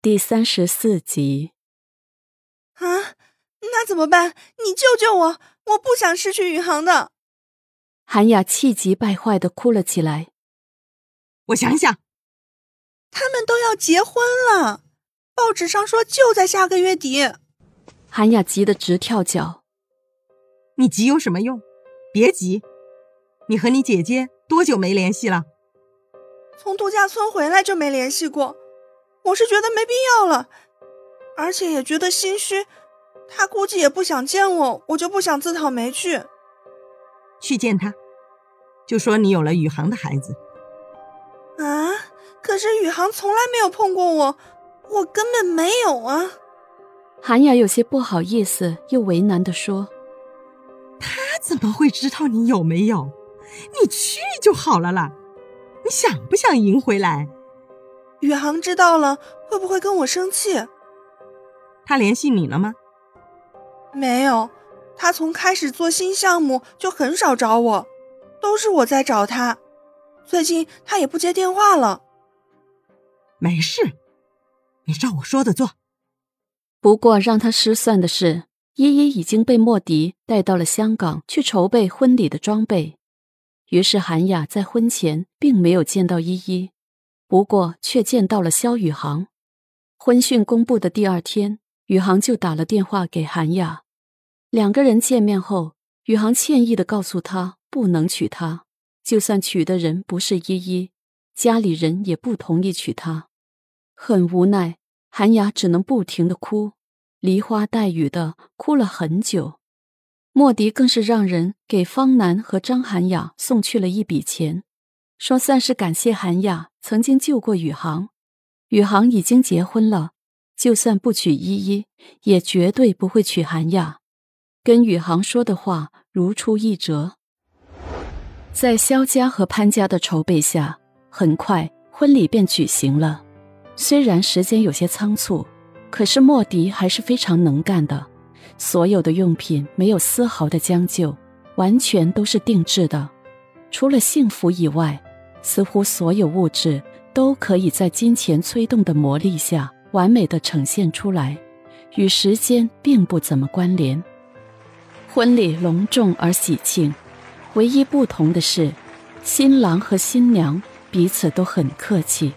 第三十四集。啊，那怎么办？你救救我！我不想失去宇航的。韩雅气急败坏的哭了起来。我想想，他们都要结婚了，报纸上说就在下个月底。韩雅急得直跳脚。你急有什么用？别急，你和你姐姐多久没联系了？从度假村回来就没联系过。我是觉得没必要了，而且也觉得心虚。他估计也不想见我，我就不想自讨没趣。去见他，就说你有了宇航的孩子。啊！可是宇航从来没有碰过我，我根本没有啊。韩雅有些不好意思，又为难的说：“他怎么会知道你有没有？你去就好了啦。你想不想赢回来？”宇航知道了会不会跟我生气？他联系你了吗？没有，他从开始做新项目就很少找我，都是我在找他。最近他也不接电话了。没事，你照我说的做。不过让他失算的是，依依已经被莫迪带到了香港去筹备婚礼的装备，于是韩雅在婚前并没有见到依依。不过，却见到了萧宇航。婚讯公布的第二天，宇航就打了电话给韩雅。两个人见面后，宇航歉意的告诉他不能娶她，就算娶的人不是依依，家里人也不同意娶她。很无奈，韩雅只能不停的哭，梨花带雨的哭了很久。莫迪更是让人给方楠和张涵雅送去了一笔钱。说算是感谢韩雅曾经救过宇航，宇航已经结婚了，就算不娶依依，也绝对不会娶韩雅。跟宇航说的话如出一辙。在肖家和潘家的筹备下，很快婚礼便举行了。虽然时间有些仓促，可是莫迪还是非常能干的，所有的用品没有丝毫的将就，完全都是定制的，除了幸福以外。似乎所有物质都可以在金钱催动的魔力下完美的呈现出来，与时间并不怎么关联。婚礼隆重而喜庆，唯一不同的是，新郎和新娘彼此都很客气，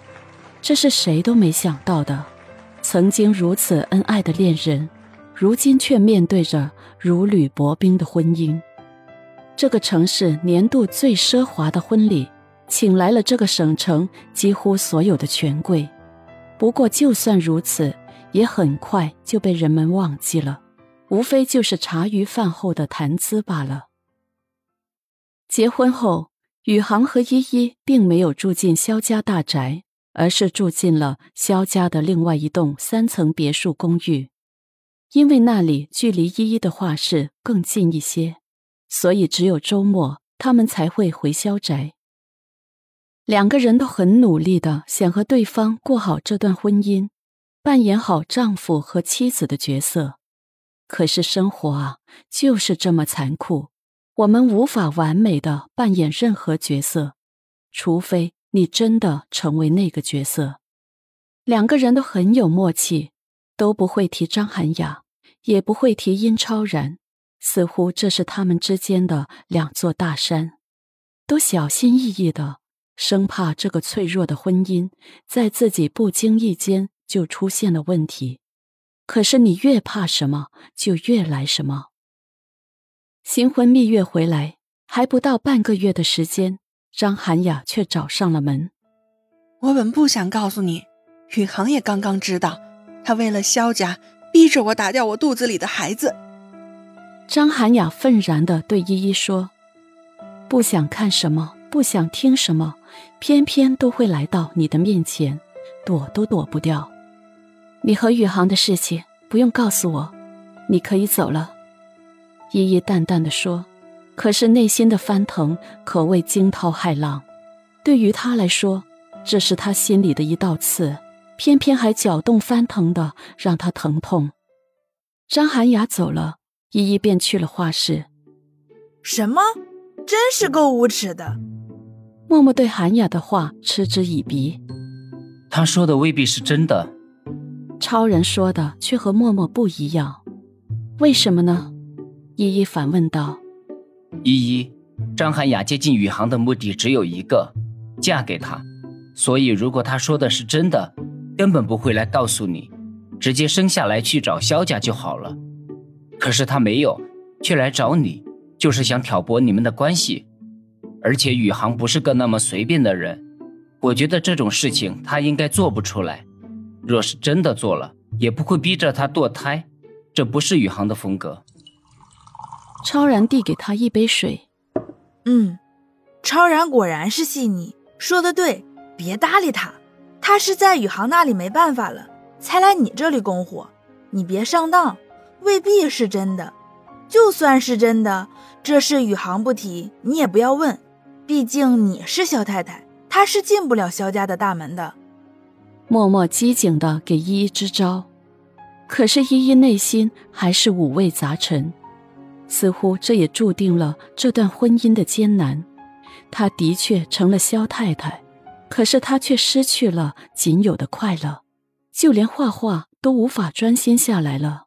这是谁都没想到的。曾经如此恩爱的恋人，如今却面对着如履薄冰的婚姻。这个城市年度最奢华的婚礼。请来了这个省城几乎所有的权贵，不过就算如此，也很快就被人们忘记了，无非就是茶余饭后的谈资罢了。结婚后，宇航和依依并没有住进萧家大宅，而是住进了萧家的另外一栋三层别墅公寓，因为那里距离依依的画室更近一些，所以只有周末他们才会回萧宅。两个人都很努力的想和对方过好这段婚姻，扮演好丈夫和妻子的角色。可是生活啊，就是这么残酷，我们无法完美的扮演任何角色，除非你真的成为那个角色。两个人都很有默契，都不会提张涵雅，也不会提殷超然，似乎这是他们之间的两座大山，都小心翼翼的。生怕这个脆弱的婚姻在自己不经意间就出现了问题，可是你越怕什么，就越来什么。新婚蜜月回来还不到半个月的时间，张涵雅却找上了门。我本不想告诉你，宇航也刚刚知道，他为了萧家逼着我打掉我肚子里的孩子。张涵雅愤然的对依依说：“不想看什么。”不想听什么，偏偏都会来到你的面前，躲都躲不掉。你和宇航的事情不用告诉我，你可以走了。”依依淡淡的说，可是内心的翻腾可谓惊涛骇浪。对于他来说，这是他心里的一道刺，偏偏还搅动翻腾的，让他疼痛。张涵雅走了，依依便去了画室。什么？真是够无耻的！默默对韩雅的话嗤之以鼻。他说的未必是真的。超人说的却和默默不一样，为什么呢？依依反问道。依依，张涵雅接近宇航的目的只有一个，嫁给他。所以如果他说的是真的，根本不会来告诉你，直接生下来去找萧家就好了。可是他没有，却来找你，就是想挑拨你们的关系。而且宇航不是个那么随便的人，我觉得这种事情他应该做不出来。若是真的做了，也不会逼着他堕胎，这不是宇航的风格。超然递给他一杯水。嗯，超然果然是细腻，说的对，别搭理他。他是在宇航那里没办法了，才来你这里供火。你别上当，未必是真的。就算是真的，这事宇航不提，你也不要问。毕竟你是萧太太，她是进不了萧家的大门的。默默机警的给依依支招，可是依依内心还是五味杂陈，似乎这也注定了这段婚姻的艰难。她的确成了萧太太，可是她却失去了仅有的快乐，就连画画都无法专心下来了。